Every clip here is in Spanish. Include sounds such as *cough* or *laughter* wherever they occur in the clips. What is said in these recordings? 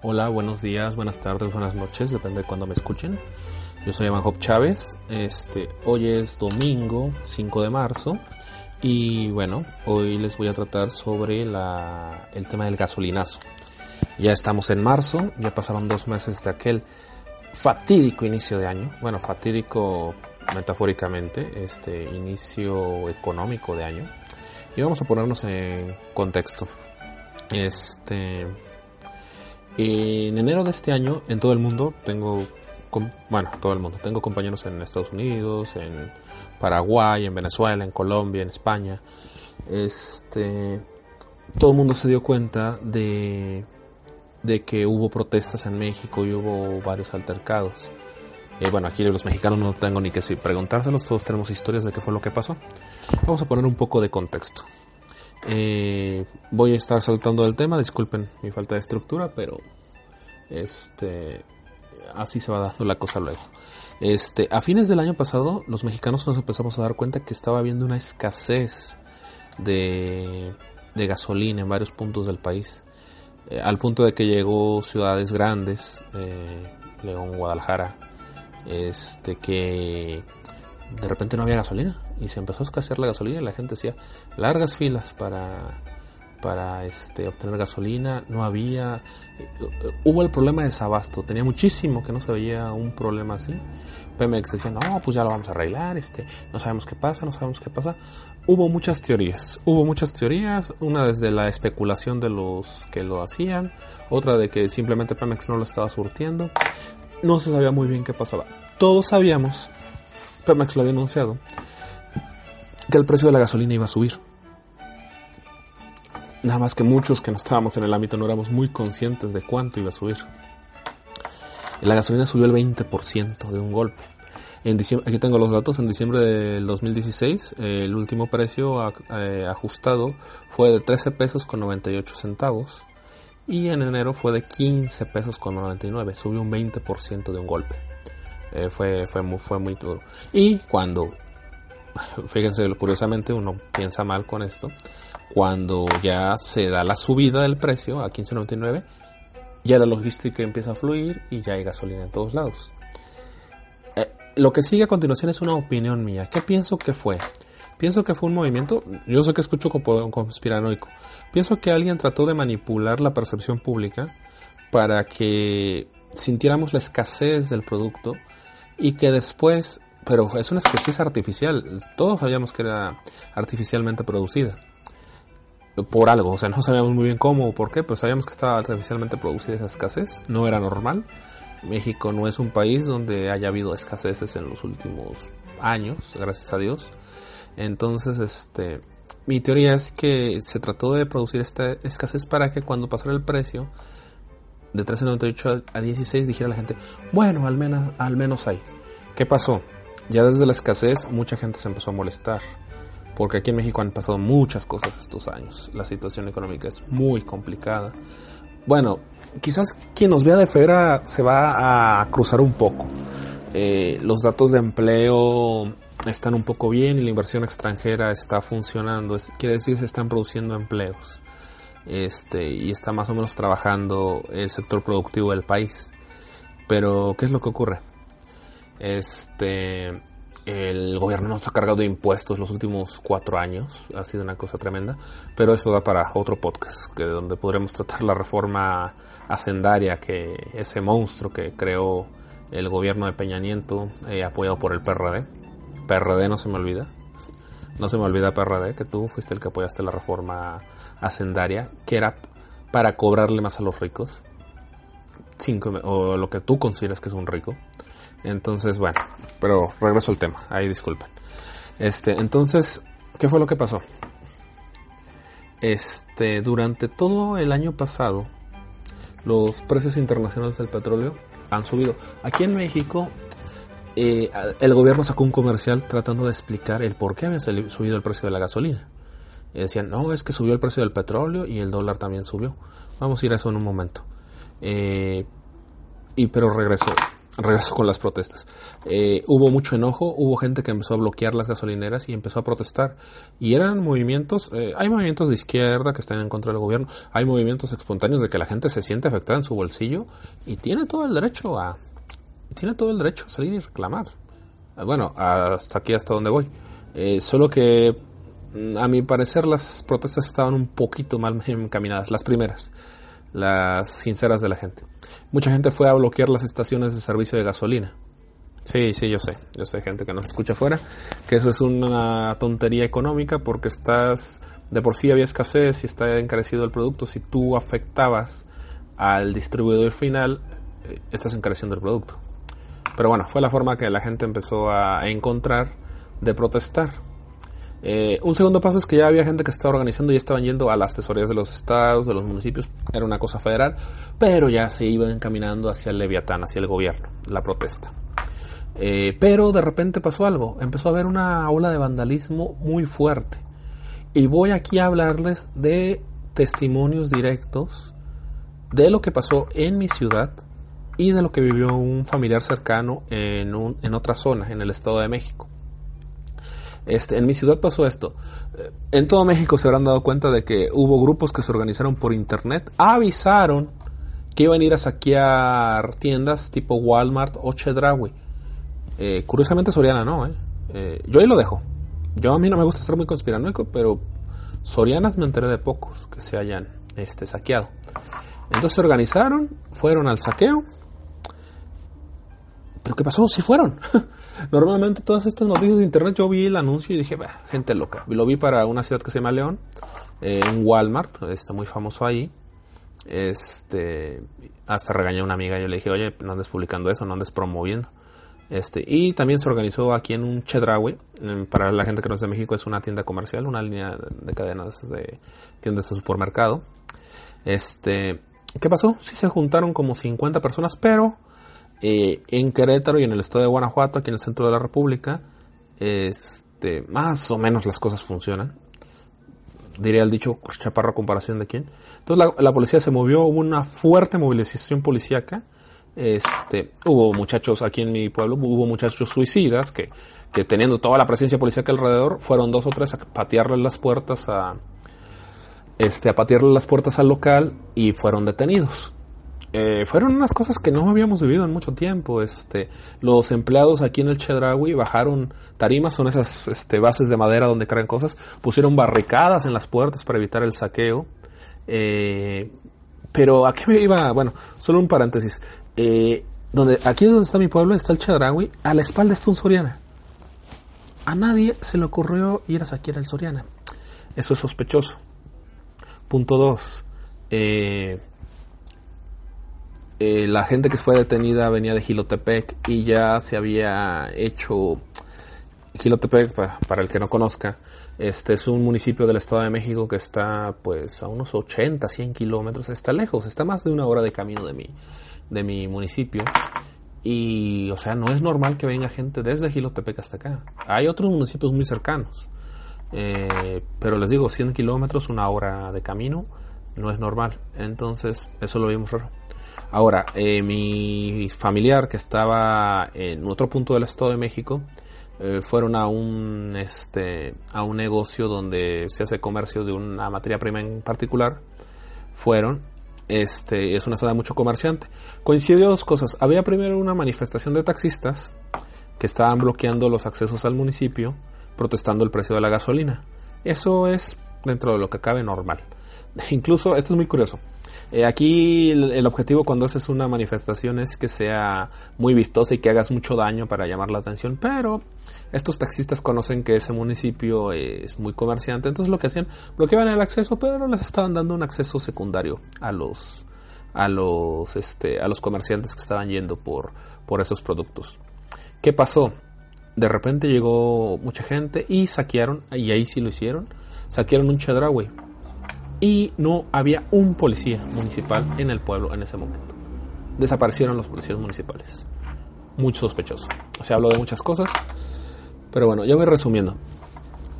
Hola, buenos días, buenas tardes, buenas noches, depende de cuándo me escuchen. Yo soy Evan Hop Chávez. Este, hoy es domingo 5 de marzo y bueno, hoy les voy a tratar sobre el tema del gasolinazo. Ya estamos en marzo, ya pasaron dos meses de aquel fatídico inicio de año. Bueno, fatídico metafóricamente, este inicio económico de año. Y vamos a ponernos en contexto. Este, en enero de este año, en todo el mundo, tengo, bueno, todo el mundo, tengo compañeros en Estados Unidos, en Paraguay, en Venezuela, en Colombia, en España. Este, todo el mundo se dio cuenta de, de que hubo protestas en México y hubo varios altercados. Eh, bueno, aquí los mexicanos no tengo ni que preguntárselos, todos tenemos historias de qué fue lo que pasó. Vamos a poner un poco de contexto. Eh, voy a estar saltando del tema, disculpen mi falta de estructura, pero este así se va dando la cosa luego. Este, a fines del año pasado, los mexicanos nos empezamos a dar cuenta que estaba habiendo una escasez de, de gasolina en varios puntos del país, eh, al punto de que llegó ciudades grandes, eh, León, Guadalajara, este, que de repente no había gasolina y se empezó a escasear la gasolina y la gente hacía largas filas para para este obtener gasolina no había hubo el problema de desabasto tenía muchísimo que no se veía un problema así. Pemex decía no pues ya lo vamos a arreglar este no sabemos qué pasa no sabemos qué pasa hubo muchas teorías hubo muchas teorías una desde la especulación de los que lo hacían otra de que simplemente Pemex no lo estaba surtiendo. No se sabía muy bien qué pasaba. Todos sabíamos Pemex lo había anunciado, que el precio de la gasolina iba a subir. Nada más que muchos que no estábamos en el ámbito no éramos muy conscientes de cuánto iba a subir. La gasolina subió el 20% de un golpe. En aquí tengo los datos, en diciembre del 2016 el último precio eh, ajustado fue de 13 pesos con 98 centavos y en enero fue de 15 pesos con 99, subió un 20% de un golpe. Eh, fue, fue, muy, fue muy duro. Y cuando, *laughs* fíjense, curiosamente uno piensa mal con esto, cuando ya se da la subida del precio a 15.99, ya la logística empieza a fluir y ya hay gasolina en todos lados. Eh, lo que sigue a continuación es una opinión mía. ¿Qué pienso que fue? Pienso que fue un movimiento, yo sé que escucho como conspiranoico, pienso que alguien trató de manipular la percepción pública para que sintiéramos la escasez del producto y que después, pero es una escasez artificial, todos sabíamos que era artificialmente producida por algo, o sea, no sabíamos muy bien cómo o por qué, pues sabíamos que estaba artificialmente producida esa escasez, no era normal. México no es un país donde haya habido escaseces en los últimos años, gracias a Dios. Entonces, este, mi teoría es que se trató de producir esta escasez para que cuando pasara el precio de 13.98 a 16 dijera la gente, bueno, al menos, al menos hay. ¿Qué pasó? Ya desde la escasez mucha gente se empezó a molestar, porque aquí en México han pasado muchas cosas estos años. La situación económica es muy complicada. Bueno, quizás quien nos vea de fuera se va a cruzar un poco. Eh, los datos de empleo están un poco bien y la inversión extranjera está funcionando. quiere decir se están produciendo empleos este, y está más o menos trabajando el sector productivo del país. Pero, ¿qué es lo que ocurre? Este, el gobierno nos ha cargado de impuestos los últimos cuatro años, ha sido una cosa tremenda, pero eso da para otro podcast, que donde podremos tratar la reforma hacendaria, que ese monstruo que creó el gobierno de Peña Nieto, eh, apoyado por el PRD. PRD no se me olvida, no se me olvida PRD, que tú fuiste el que apoyaste la reforma hacendaria, que era para cobrarle más a los ricos, cinco, o lo que tú consideras que es un rico. Entonces, bueno, pero regreso al tema, ahí disculpen. Este, entonces, ¿qué fue lo que pasó? Este, durante todo el año pasado, los precios internacionales del petróleo han subido. Aquí en México, eh, el gobierno sacó un comercial tratando de explicar el por qué había subido el precio de la gasolina. Y decían, no, es que subió el precio del petróleo y el dólar también subió. Vamos a ir a eso en un momento. Eh, y pero regresó. Regreso con las protestas. Eh, hubo mucho enojo, hubo gente que empezó a bloquear las gasolineras y empezó a protestar. Y eran movimientos, eh, hay movimientos de izquierda que están en contra del gobierno, hay movimientos espontáneos de que la gente se siente afectada en su bolsillo y tiene todo el derecho a, tiene todo el derecho a salir y reclamar. Bueno, hasta aquí, hasta donde voy. Eh, solo que, mm, a mi parecer, las protestas estaban un poquito mal *laughs* encaminadas, las primeras, las sinceras de la gente. Mucha gente fue a bloquear las estaciones de servicio de gasolina. Sí, sí, yo sé, yo sé gente que nos escucha afuera, que eso es una tontería económica porque estás, de por sí había escasez y está encarecido el producto, si tú afectabas al distribuidor final, eh, estás encareciendo el producto. Pero bueno, fue la forma que la gente empezó a encontrar de protestar. Eh, un segundo paso es que ya había gente que estaba organizando y estaban yendo a las tesorías de los estados, de los municipios, era una cosa federal, pero ya se iban encaminando hacia el Leviatán, hacia el gobierno, la protesta. Eh, pero de repente pasó algo, empezó a haber una ola de vandalismo muy fuerte. Y voy aquí a hablarles de testimonios directos de lo que pasó en mi ciudad y de lo que vivió un familiar cercano en, en otra zona, en el Estado de México. Este, en mi ciudad pasó esto. En todo México se habrán dado cuenta de que hubo grupos que se organizaron por internet, avisaron que iban a ir a saquear tiendas tipo Walmart o Chedraui. Eh, curiosamente Soriana no, ¿eh? ¿eh? Yo ahí lo dejo. Yo a mí no me gusta ser muy conspiranoico, pero Sorianas me enteré de pocos que se hayan este, saqueado. Entonces se organizaron, fueron al saqueo. ¿Pero qué pasó? Sí fueron. *laughs* Normalmente todas estas noticias de internet yo vi el anuncio y dije, gente loca. Lo vi para una ciudad que se llama León, eh, en Walmart, está muy famoso ahí. Este, hasta regañé a una amiga y yo le dije, oye, no andes publicando eso, no andes promoviendo. Este, y también se organizó aquí en un Chedraui, para la gente que no es de México, es una tienda comercial, una línea de cadenas de tiendas de supermercado. Este, ¿qué pasó? Sí se juntaron como 50 personas, pero eh, en Querétaro y en el estado de Guanajuato, aquí en el centro de la República, este, más o menos las cosas funcionan. Diría el dicho chaparro comparación de quién. Entonces la, policía se movió, hubo una fuerte movilización policíaca. Este, hubo muchachos aquí en mi pueblo, hubo muchachos suicidas que, que teniendo toda la presencia policíaca alrededor, fueron dos o tres a patearle las puertas a, este, a patearle las puertas al local y fueron detenidos. Eh, fueron unas cosas que no habíamos vivido en mucho tiempo. Este, los empleados aquí en el Chedraui bajaron tarimas, son esas este, bases de madera donde cargan cosas, pusieron barricadas en las puertas para evitar el saqueo. Eh, pero aquí me iba, bueno, solo un paréntesis. Eh, donde, aquí es donde está mi pueblo, está el Chedraui, a la espalda está un Soriana. A nadie se le ocurrió ir a saquear el Soriana. Eso es sospechoso. Punto 2. Eh, eh, la gente que fue detenida venía de Gilotepec y ya se había hecho Gilotepec para, el que no conozca este es un municipio del Estado de México que está pues a unos 80 100 kilómetros está lejos está más de una hora de camino de mi de mi municipio. Y o sea no es normal que venga gente desde Gilotepec hasta acá. Hay otros municipios muy cercanos eh, pero les digo 100 kilómetros una hora de camino no es normal. Entonces eso lo vimos raro Ahora, eh, mi familiar que estaba en otro punto del Estado de México, eh, fueron a un, este, a un negocio donde se hace comercio de una materia prima en particular. Fueron, este, es una zona de mucho comerciante. Coincidió dos cosas. Había primero una manifestación de taxistas que estaban bloqueando los accesos al municipio, protestando el precio de la gasolina. Eso es dentro de lo que cabe normal. *laughs* Incluso, esto es muy curioso. Eh, aquí el, objetivo cuando haces una manifestación es que sea muy vistosa y que hagas mucho daño para llamar la atención, pero estos taxistas conocen que ese municipio es muy comerciante, entonces lo que hacían, bloqueaban el acceso, pero les estaban dando un acceso secundario a los a los este a los comerciantes que estaban yendo por por esos productos. ¿Qué pasó? De repente llegó mucha gente y saquearon, y ahí sí lo hicieron, saquearon un Chedraui y no había un policía municipal en el pueblo en ese momento. Desaparecieron los policías municipales. Muy sospechoso. Se habló de muchas cosas, pero bueno, ya voy resumiendo.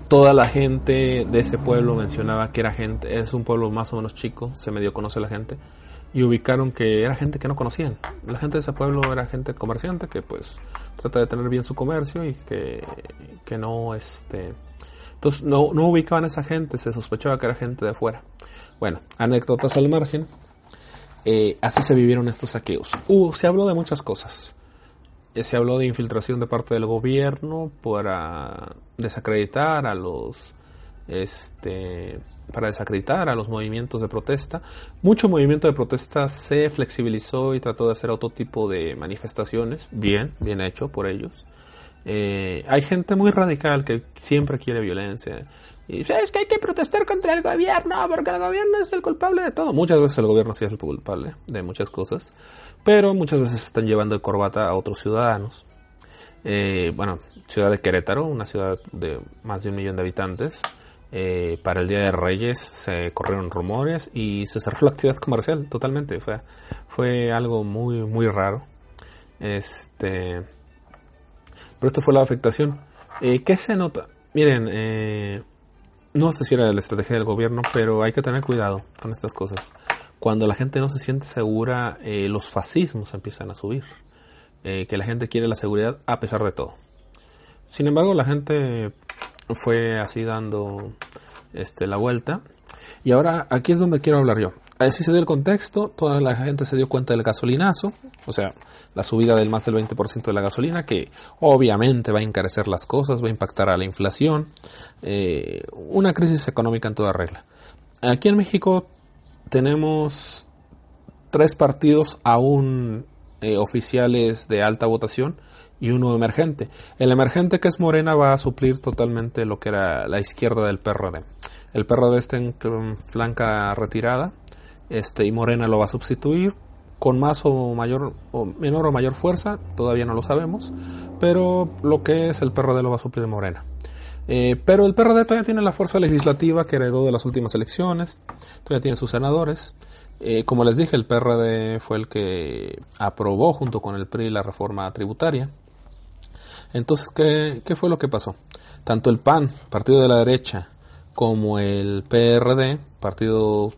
Toda la gente de ese pueblo mencionaba que era gente, es un pueblo más o menos chico, se medio conoce la gente. y ubicaron que era gente que no conocían. La gente de ese pueblo era gente comerciante que pues trata de tener bien su comercio y que, que no este entonces no, no ubicaban a esa gente, se sospechaba que era gente de afuera. Bueno, anécdotas al margen. Eh, así se vivieron estos saqueos. Uh, se habló de muchas cosas. Eh, se habló de infiltración de parte del gobierno para desacreditar a los este para desacreditar a los movimientos de protesta. Mucho movimiento de protesta se flexibilizó y trató de hacer otro tipo de manifestaciones. Bien, bien hecho por ellos. Eh, hay gente muy radical que siempre quiere violencia. Y es que hay que protestar contra el gobierno, porque el gobierno es el culpable de todo. Muchas veces el gobierno sí es el culpable de muchas cosas, pero muchas veces están llevando de corbata a otros ciudadanos. Eh, bueno, ciudad de Querétaro, una ciudad de más de un millón de habitantes, eh, para el Día de Reyes se corrieron rumores y se cerró la actividad comercial totalmente. Fue, fue algo muy, muy raro. Este, pero esto fue la afectación. Eh, ¿Qué se nota? Miren, eh, no sé si era la estrategia del gobierno, pero hay que tener cuidado con estas cosas. Cuando la gente no se siente segura, eh, los fascismos empiezan a subir. Eh, que la gente quiere la seguridad a pesar de todo. Sin embargo, la gente fue así dando este, la vuelta. Y ahora aquí es donde quiero hablar yo. Así se dio el contexto, toda la gente se dio cuenta del gasolinazo, o sea, la subida del más del 20% de la gasolina, que obviamente va a encarecer las cosas, va a impactar a la inflación, eh, una crisis económica en toda regla. Aquí en México tenemos tres partidos aún eh, oficiales de alta votación y uno emergente. El emergente que es Morena va a suplir totalmente lo que era la izquierda del PRD. El PRD está en flanca retirada este y Morena lo va a sustituir con más o mayor o menor o mayor fuerza, todavía no lo sabemos, pero lo que es el PRD lo va a suplir Morena. Eh, pero el PRD todavía tiene la fuerza legislativa que heredó de las últimas elecciones, todavía tiene sus senadores. Eh, como les dije, el PRD fue el que aprobó junto con el PRI la reforma tributaria. Entonces, ¿qué, qué fue lo que pasó? Tanto el PAN, partido de la derecha, como el PRD, partido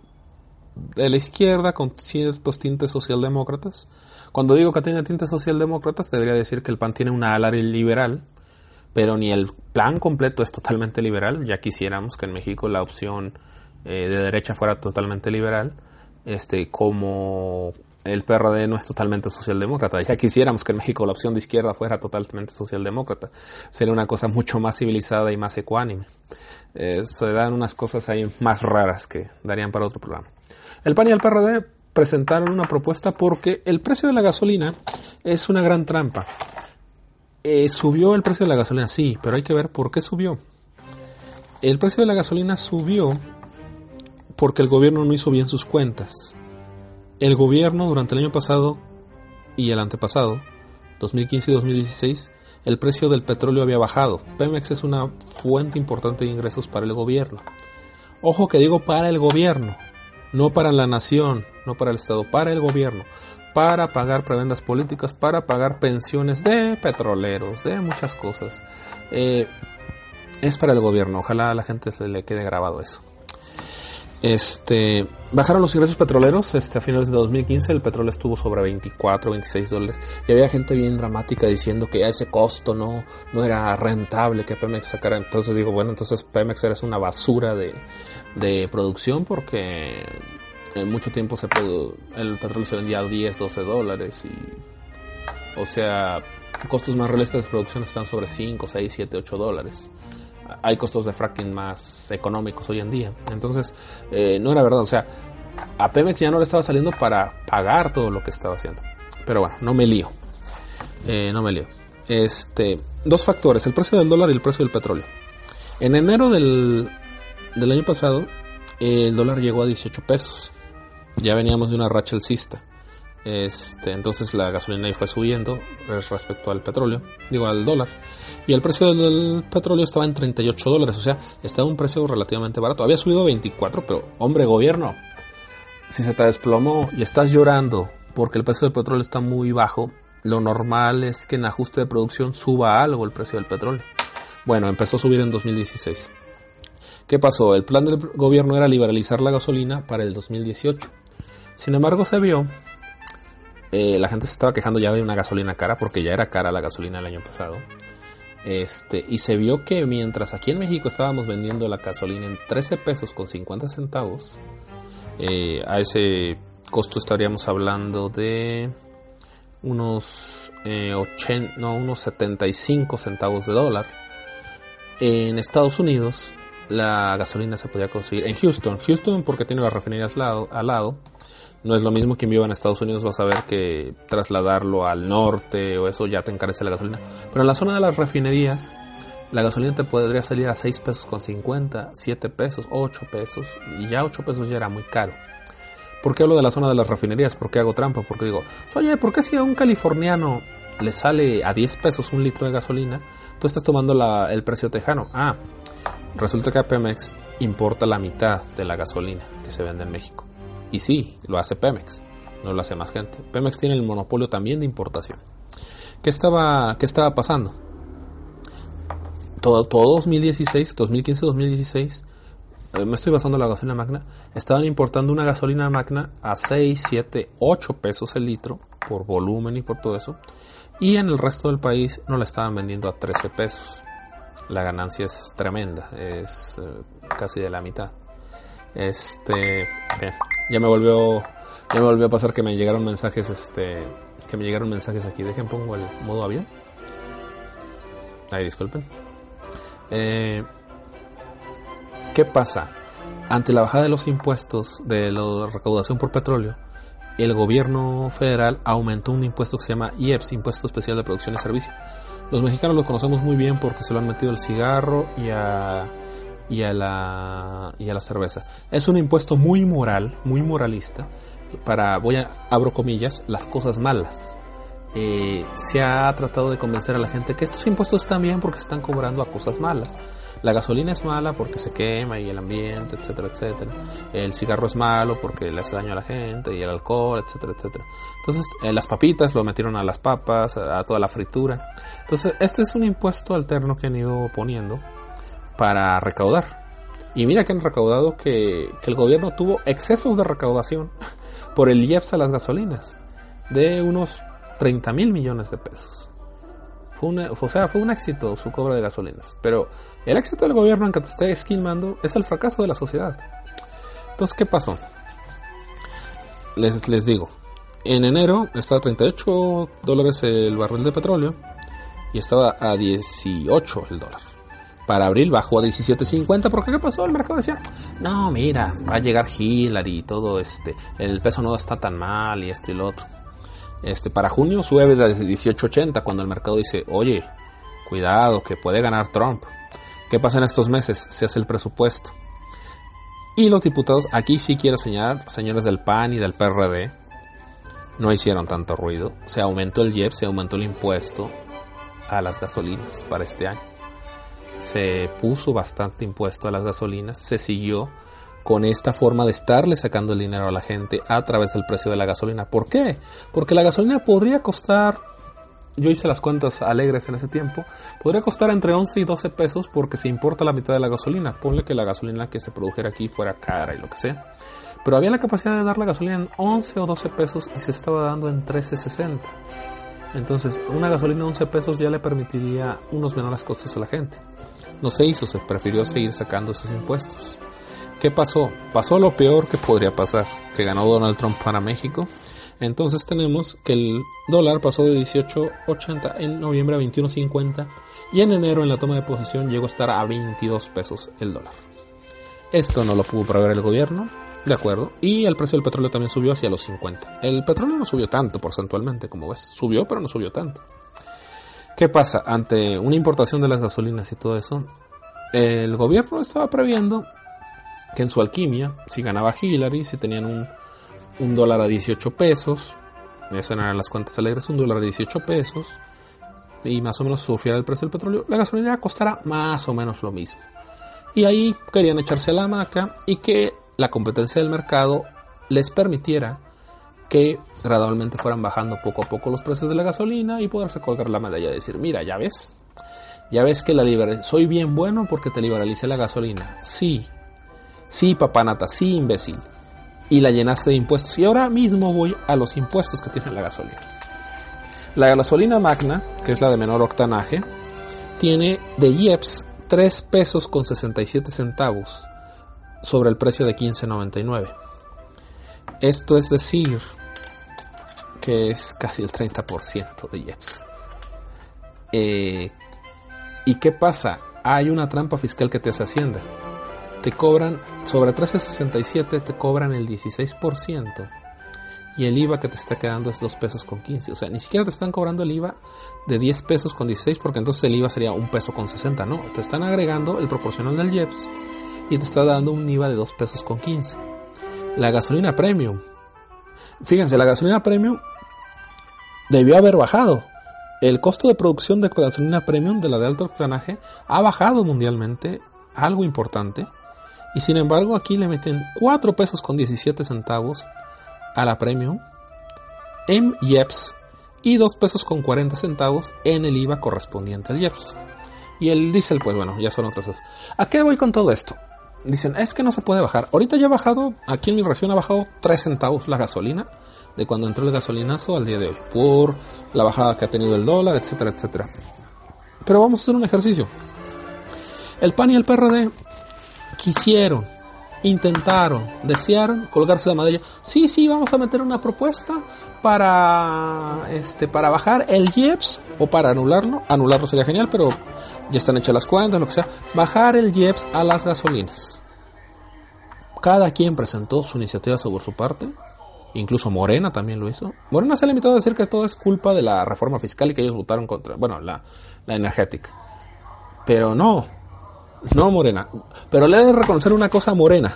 de la izquierda con ciertos tintes socialdemócratas. Cuando digo que tiene tintes socialdemócratas, debería decir que el PAN tiene una ala liberal, pero ni el plan completo es totalmente liberal. Ya quisiéramos que en México la opción eh, de derecha fuera totalmente liberal, este, como el PRD no es totalmente socialdemócrata. Ya quisiéramos que en México la opción de izquierda fuera totalmente socialdemócrata. Sería una cosa mucho más civilizada y más ecuánime. Eh, se dan unas cosas ahí más raras que darían para otro programa. El PAN y el PRD presentaron una propuesta porque el precio de la gasolina es una gran trampa. Eh, subió el precio de la gasolina, sí, pero hay que ver por qué subió. El precio de la gasolina subió porque el gobierno no hizo bien sus cuentas. El gobierno durante el año pasado y el antepasado, 2015 y 2016, el precio del petróleo había bajado. Pemex es una fuente importante de ingresos para el gobierno. Ojo que digo para el gobierno, no para la nación, no para el Estado, para el gobierno, para pagar prebendas políticas, para pagar pensiones de petroleros, de muchas cosas. Eh, es para el gobierno, ojalá a la gente se le quede grabado eso. Este, bajaron los ingresos petroleros, este, a finales de 2015 el petróleo estuvo sobre 24, 26 dólares y había gente bien dramática diciendo que a ese costo no, no era rentable que Pemex sacara. Entonces digo, bueno, entonces Pemex era una basura de, de producción porque en mucho tiempo se el petróleo se vendía a 10, 12 dólares y, o sea, costos más realistas de producción están sobre 5, 6, 7, 8 dólares hay costos de fracking más económicos hoy en día. Entonces, eh, no era verdad. O sea, a Pemex ya no le estaba saliendo para pagar todo lo que estaba haciendo. Pero bueno, no me lío. Eh, no me lío. Este, dos factores, el precio del dólar y el precio del petróleo. En enero del, del año pasado, el dólar llegó a 18 pesos. Ya veníamos de una racha alcista. Este, entonces la gasolina ahí fue subiendo respecto al petróleo, digo al dólar. Y el precio del petróleo estaba en 38 dólares, o sea, estaba un precio relativamente barato. Había subido a 24, pero hombre, gobierno, si se te desplomó y estás llorando porque el precio del petróleo está muy bajo, lo normal es que en ajuste de producción suba algo el precio del petróleo. Bueno, empezó a subir en 2016. ¿Qué pasó? El plan del gobierno era liberalizar la gasolina para el 2018 Sin embargo, se vio, eh, la gente se estaba quejando ya de una gasolina cara, porque ya era cara la gasolina el año pasado. Este, y se vio que mientras aquí en México estábamos vendiendo la gasolina en 13 pesos con 50 centavos, eh, a ese costo estaríamos hablando de unos, eh, no, unos 75 centavos de dólar. En Estados Unidos la gasolina se podía conseguir en Houston. Houston porque tiene las refinerías al lado. No es lo mismo que viva en Estados Unidos, vas a ver que trasladarlo al norte o eso ya te encarece la gasolina. Pero en la zona de las refinerías, la gasolina te podría salir a 6 pesos con 50, 7 pesos, 8 pesos. Y ya 8 pesos ya era muy caro. ¿Por qué hablo de la zona de las refinerías? ¿Por qué hago trampa? Porque digo, oye, ¿por qué si a un californiano le sale a 10 pesos un litro de gasolina, tú estás tomando el precio tejano? Ah, resulta que Pemex importa la mitad de la gasolina que se vende en México. Y sí, lo hace Pemex, no lo hace más gente. Pemex tiene el monopolio también de importación. ¿Qué estaba, qué estaba pasando? Todo, todo 2016, 2015, 2016 eh, me estoy basando en la gasolina magna, estaban importando una gasolina magna a 6, 7, 8 pesos el litro por volumen y por todo eso. Y en el resto del país no la estaban vendiendo a 13 pesos. La ganancia es tremenda, es eh, casi de la mitad. Este, ya me volvió, ya me volvió a pasar que me llegaron mensajes, este, que me llegaron mensajes aquí. Dejen pongo el modo avión. Ahí disculpen. Eh, ¿Qué pasa? Ante la bajada de los impuestos de la recaudación por petróleo, el gobierno federal aumentó un impuesto que se llama IEPS, Impuesto Especial de Producción y Servicio. Los mexicanos lo conocemos muy bien porque se lo han metido al cigarro y a, y a, la, y a la cerveza. Es un impuesto muy moral, muy moralista, para, voy a, abro comillas, las cosas malas. Eh, se ha tratado de convencer a la gente que estos impuestos están bien porque se están cobrando a cosas malas. La gasolina es mala porque se quema y el ambiente, etcétera, etcétera. El cigarro es malo porque le hace daño a la gente y el alcohol, etcétera, etcétera. Entonces, eh, las papitas lo metieron a las papas, a toda la fritura. Entonces, este es un impuesto alterno que han ido poniendo para recaudar. Y mira que han recaudado que, el gobierno tuvo excesos de recaudación *laughs* por el IEPS a las gasolinas de unos 30 mil millones de pesos. Fue o sea, fue un éxito su cobro de gasolinas. Pero el éxito del gobierno en que te esté esquilmando es el fracaso de la sociedad. Entonces, ¿qué pasó? Les, les digo, en enero estaba a 38 dólares el barril de petróleo y estaba a 18 el dólar. Para abril bajó a 17.50 porque ¿qué pasó? El mercado decía, no, mira, va a llegar Hillary y todo este, el peso no está tan mal y esto y lo otro. Este, para junio sube desde 18.80 cuando el mercado dice, oye, cuidado, que puede ganar Trump. ¿Qué pasa en estos meses? Se hace el presupuesto. Y los diputados, aquí sí quiero señalar, señores del PAN y del PRD, no hicieron tanto ruido. Se aumentó el IEP, se aumentó el impuesto a las gasolinas para este año. Se puso bastante impuesto a las gasolinas, se siguió con esta forma de estarle sacando el dinero a la gente a través del precio de la gasolina. ¿Por qué? Porque la gasolina podría costar, yo hice las cuentas alegres en ese tiempo, podría costar entre 11 y 12 pesos porque se importa la mitad de la gasolina. Ponle que la gasolina que se produjera aquí fuera cara y lo que sea. Pero había la capacidad de dar la gasolina en 11 o 12 pesos y se estaba dando en 13.60. Entonces, una gasolina de 11 pesos ya le permitiría unos menores costos a la gente. No se hizo, se prefirió seguir sacando esos impuestos. ¿Qué pasó? Pasó lo peor que podría pasar, que ganó Donald Trump para México. Entonces tenemos que el dólar pasó de 18.80 en noviembre a 21.50 y en enero en la toma de posesión llegó a estar a 22 pesos el dólar. Esto no lo pudo prever el gobierno, de acuerdo, y el precio del petróleo también subió hacia los 50. El petróleo no subió tanto porcentualmente, como ves, subió pero no subió tanto. ¿Qué pasa? Ante una importación de las gasolinas y todo eso, el gobierno estaba previendo que en su alquimia, si ganaba Hillary, si tenían un, un dólar a 18 pesos, esas eran las cuentas alegres, un dólar a 18 pesos, y más o menos sufriera el precio del petróleo, la gasolina costará más o menos lo mismo. Y ahí querían echarse la hamaca y que la competencia del mercado les permitiera que gradualmente fueran bajando poco a poco los precios de la gasolina y poderse colgar la medalla y decir, mira, ya ves, ya ves que la soy bien bueno porque te liberalicé la gasolina. Sí, Sí, papanata, sí, imbécil. y la llenaste de impuestos. Y ahora mismo voy a los impuestos que tiene la gasolina. La gasolina magna, que es la de menor octanaje, tiene de IEPS 3 pesos con 67 centavos sobre el precio de 15.99. Esto es decir que es casi el 30% de IEPS. Eh, ¿Y qué pasa? Hay una trampa fiscal que te hace Hacienda. Te cobran, sobre 13.67 te cobran el 16% y el IVA que te está quedando es 2 pesos con 15. O sea, ni siquiera te están cobrando el IVA de 10 pesos con 16 porque entonces el IVA sería 1 peso con 60. No, te están agregando el proporcional del IEPS y te está dando un IVA de 2 pesos con 15. La gasolina premium. Fíjense, la gasolina premium debió haber bajado. El costo de producción de gasolina premium de la de alto octanaje ha bajado mundialmente, algo importante. Y sin embargo aquí le meten 4 pesos con 17 centavos a la premium en IEPS y 2 pesos con 40 centavos en el IVA correspondiente al IEPS. Y el diésel, pues bueno, ya son otras cosas. ¿A qué voy con todo esto? Dicen, es que no se puede bajar. Ahorita ya ha bajado, aquí en mi región ha bajado 3 centavos la gasolina de cuando entró el gasolinazo al día de hoy, por la bajada que ha tenido el dólar, etcétera, etcétera. Pero vamos a hacer un ejercicio. El PAN y el PRD quisieron, intentaron, desearon colgarse la medalla. Sí, sí, vamos a meter una propuesta para este para bajar el IEPS o para anularlo. Anularlo sería genial, pero ya están hechas las cuentas, lo que sea. Bajar el IEPS a las gasolinas. Cada quien presentó su iniciativa sobre su parte. Incluso Morena también lo hizo. Morena se ha limitado a decir que todo es culpa de la reforma fiscal y que ellos votaron contra, bueno, la, la energética. Pero no, no Morena. Pero le de reconocer una cosa a Morena.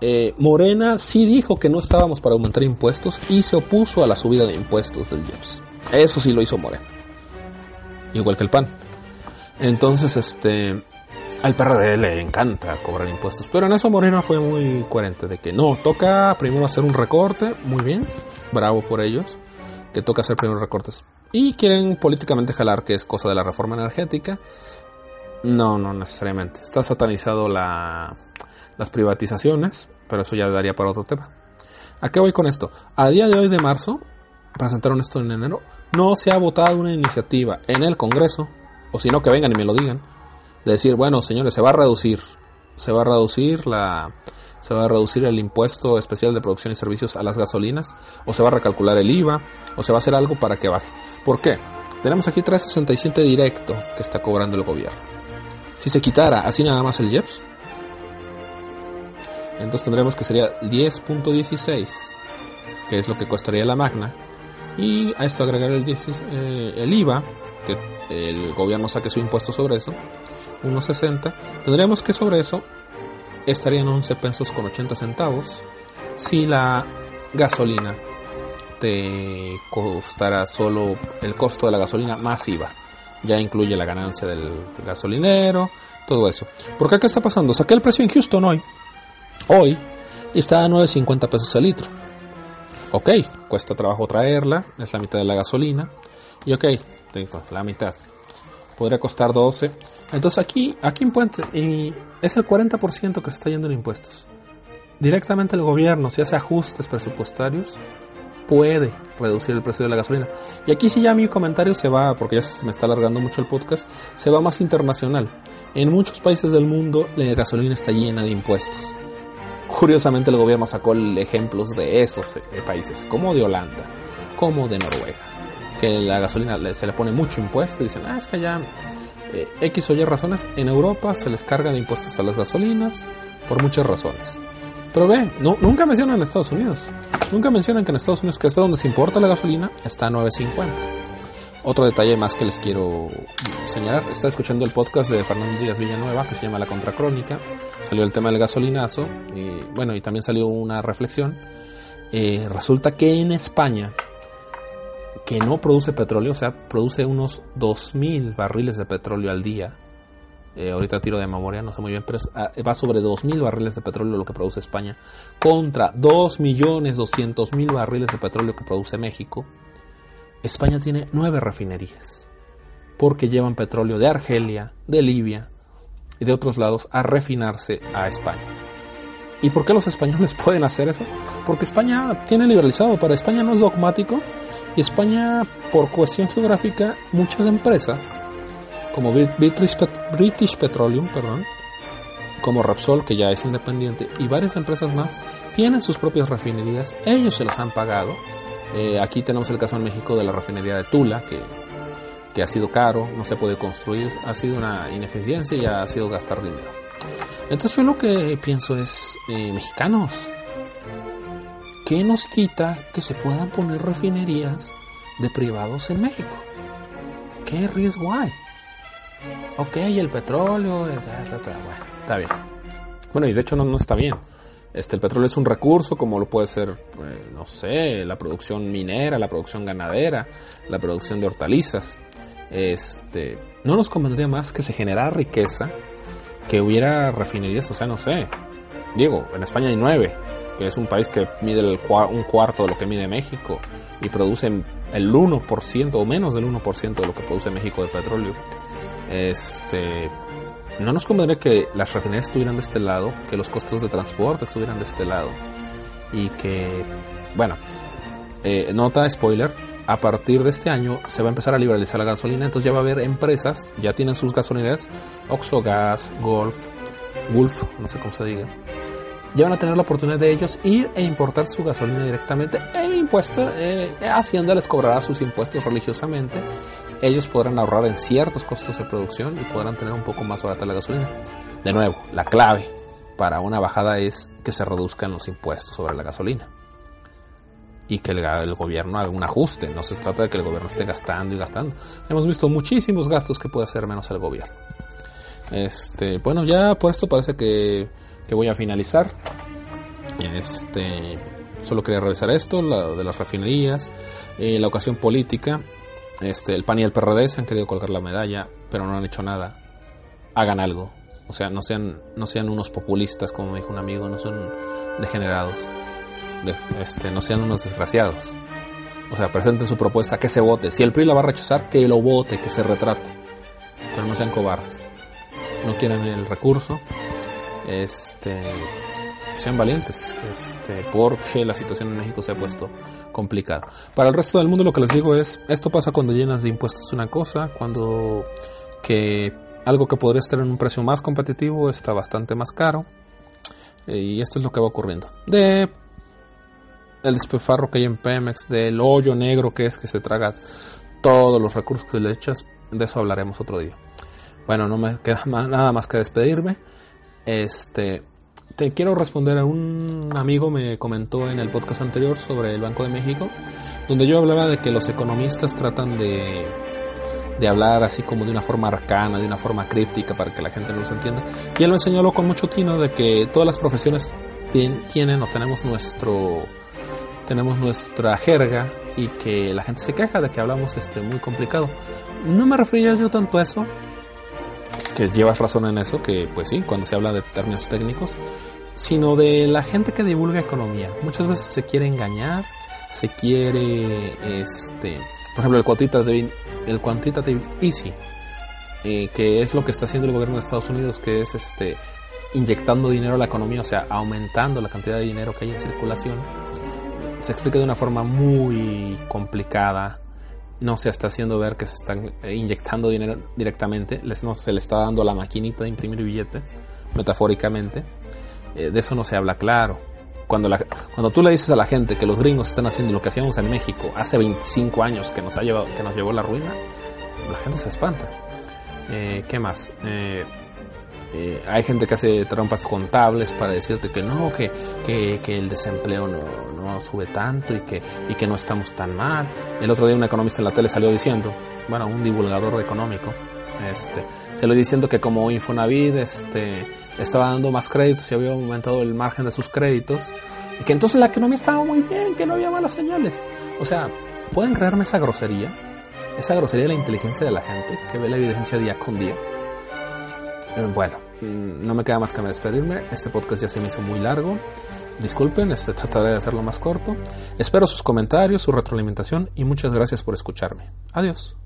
Eh, Morena sí dijo que no estábamos para aumentar impuestos y se opuso a la subida de impuestos del IEPS. Eso sí lo hizo Morena. Igual que el PAN. Entonces, este, al PRD le encanta cobrar impuestos. Pero en eso Morena fue muy coherente de que no, toca primero hacer un recorte, muy bien, bravo por ellos, que toca hacer primero recortes. Y quieren políticamente jalar que es cosa de la reforma energética. No, no necesariamente. Está satanizado la, las privatizaciones, pero eso ya daría para otro tema. ¿A qué voy con esto? A día de hoy de marzo, presentaron esto en enero, no se ha votado una iniciativa en el Congreso, o si no que vengan y me lo digan, de decir, bueno, señores, se va a reducir, se va a reducir la se va a reducir el impuesto especial de producción y servicios a las gasolinas, o se va a recalcular el IVA, o se va a hacer algo para que baje. ¿Por qué? Tenemos aquí 367 directo que está cobrando el gobierno. Si se quitara así nada más el IEPS, entonces tendremos que sería 10.16, que es lo que costaría la magna, y a esto agregar el, eh, IVA, que el gobierno saque su impuesto sobre eso, 1.60, tendríamos que sobre eso estarían 11 pesos con 80 centavos si la gasolina te costara solo el costo de la gasolina más IVA ya incluye la ganancia del gasolinero, todo eso. ¿Por qué está pasando? Saqué el precio en Houston hoy. Hoy está a 9.50 pesos el litro. Ok, cuesta trabajo traerla, es la mitad de la gasolina. Y ok, la mitad. Podría costar 12. Entonces aquí, aquí y es el 40% que se está yendo en impuestos. Directamente el gobierno, si hace ajustes presupuestarios, puede reducir el precio de la gasolina. Y aquí sí ya mi comentario se va, porque ya se me está alargando mucho el podcast, se va más internacional. En muchos países del mundo la gasolina está llena de impuestos. Curiosamente el gobierno sacó ejemplos de esos eh, países, como de Holanda, como de Noruega, que la gasolina se le pone mucho impuesto y dicen, ah, es que ya eh, X o Y razones, en Europa se les carga de impuestos a las gasolinas por muchas razones. Pero ve, nunca mencionan Estados Unidos. Nunca mencionan que en Estados Unidos, que es donde se importa la gasolina, está a 9.50. Otro detalle más que les quiero señalar, está escuchando el podcast de Fernando Díaz Villanueva que se llama La Contracrónica, salió el tema del gasolinazo, y bueno, y también salió una reflexión. Eh, resulta que en España, que no produce petróleo, o sea, produce unos 2.000 barriles de petróleo al día, eh, ahorita tiro de memoria, no sé muy bien, pero ah, va sobre 2.000 barriles de petróleo lo que produce España, contra 2.200.000 barriles de petróleo que produce México. España tiene 9 refinerías, porque llevan petróleo de Argelia, de Libia y de otros lados a refinarse a España. ¿Y por qué los españoles *laughs* pueden hacer eso? Porque España tiene liberalizado, para España no es dogmático y España, por cuestión geográfica, muchas empresas, como British, Petroleum, perdón, como Repsol, que ya es independiente, y varias empresas más, tienen sus propias refinerías, ellos se las han pagado. Eh, aquí tenemos el caso en México de la refinería de Tula, que, que ha sido caro, no se puede construir, ha sido una ineficiencia y ha sido gastar dinero. Entonces yo lo que pienso es, eh, mexicanos, ¿qué nos quita que se puedan poner refinerías de privados en México? ¿Qué riesgo hay? Ok, el petróleo, bueno, está bien. Bueno, y de hecho no, está bien. Este, el petróleo es un recurso como lo puede ser, eh, no sé, la producción minera, la producción ganadera, la producción de hortalizas. Este, no nos convendría más que se generara riqueza que hubiera refinerías, o sea, no sé. Digo, en España hay nueve, que es un país que mide un cuarto de lo que mide México y produce el 1% o menos del 1% de lo que produce México de petróleo. Este, no nos convendría que las refinerías estuvieran de este lado, que los costos de transporte estuvieran de este lado. Y que, bueno, eh, nota spoiler, a partir de este año se va a empezar a liberalizar la gasolina, entonces ya va a haber empresas, ya tienen sus gasolineras, Oxogas, Golf, Gulf, no sé cómo se diga, ya van a tener la oportunidad de ellos ir e importar su gasolina directamente e impuesto, eh, Hacienda les cobrará sus impuestos religiosamente, ellos podrán ahorrar en ciertos costos de producción y podrán tener un poco más barata la gasolina. De nuevo, la clave para una bajada es que se reduzcan los impuestos sobre la gasolina y que el, gobierno haga un ajuste. No se trata de que el gobierno esté gastando y gastando. Hemos visto muchísimos gastos que puede hacer menos el gobierno. Este, bueno, ya por esto parece que, que voy a finalizar. Este, solo quería revisar esto, la de las refinerías, eh, la ocasión política. Este, el PAN y el PRD se han querido colgar la medalla, pero no han hecho nada. Hagan algo. O sea, no sean, no sean unos populistas, como me dijo un amigo, no son degenerados este, no sean unos desgraciados. O sea, presenten su propuesta, que se vote. Si el PRI la va a rechazar, que lo vote, que se retrate. Pero no sean cobardes. No quieren el recurso. Este, sean valientes, este, porque la situación en México se ha puesto complicada. Para el resto del mundo lo que les digo es, esto pasa cuando llenas de impuestos una cosa, cuando que algo que podría estar en un precio más competitivo está bastante más caro. Y esto es lo que va ocurriendo. De el despefarro que hay en Pemex, del hoyo negro que es que se traga todos los recursos que le echas, de eso hablaremos otro día. Bueno, no me queda *laughs* nada más que despedirme. Este, te quiero responder a un amigo me comentó en el podcast anterior sobre el Banco de México, donde yo hablaba de que los economistas tratan de de hablar así como de una forma arcana, de una forma críptica para que la gente no los entienda. Y él me señaló con mucho tino de que todas las profesiones tienen o tenemos nuestro tenemos nuestra jerga y que la gente se queja de que hablamos este muy complicado. No me refería yo tanto a eso, que llevas razón en eso, que pues sí, cuando se habla de términos técnicos, sino de la gente que divulga economía. Muchas veces se quiere engañar, se quiere, este, por ejemplo, el quantitative, el quantitative easy, eh, que es lo que está haciendo el gobierno de Estados Unidos, que es este inyectando dinero a la economía, o sea, aumentando la cantidad de dinero que hay en circulación se explica de una forma muy complicada. No se está haciendo ver que se están eh, inyectando dinero directamente. no se le está dando la maquinita de imprimir billetes, metafóricamente. Eh, de eso no se habla claro. Cuando, la, cuando tú le dices a la gente que los gringos están haciendo lo que hacíamos en México hace 25 años que nos, ha llevado, que nos llevó la ruina, la gente se espanta. Eh, ¿Qué más? Hay gente que hace trampas contables para decirte que no, que, que, el desempleo no, no, sube tanto y que, y que no estamos tan mal. El otro día un economista en la tele salió diciendo, bueno, un divulgador económico, este, salió diciendo que como Infonavit este, estaba dando más créditos y había aumentado el margen de sus créditos, y que entonces la economía estaba muy bien, que no había malas señales. O sea, ¿pueden creerme esa grosería? Esa grosería de la inteligencia de la gente que ve la evidencia día con día. Eh, bueno, mm, no me queda más que despedirme. Este podcast ya se me hizo muy largo. Disculpen, este, trataré de hacerlo más corto. Espero sus comentarios, su retroalimentación y muchas gracias por escucharme. Adiós.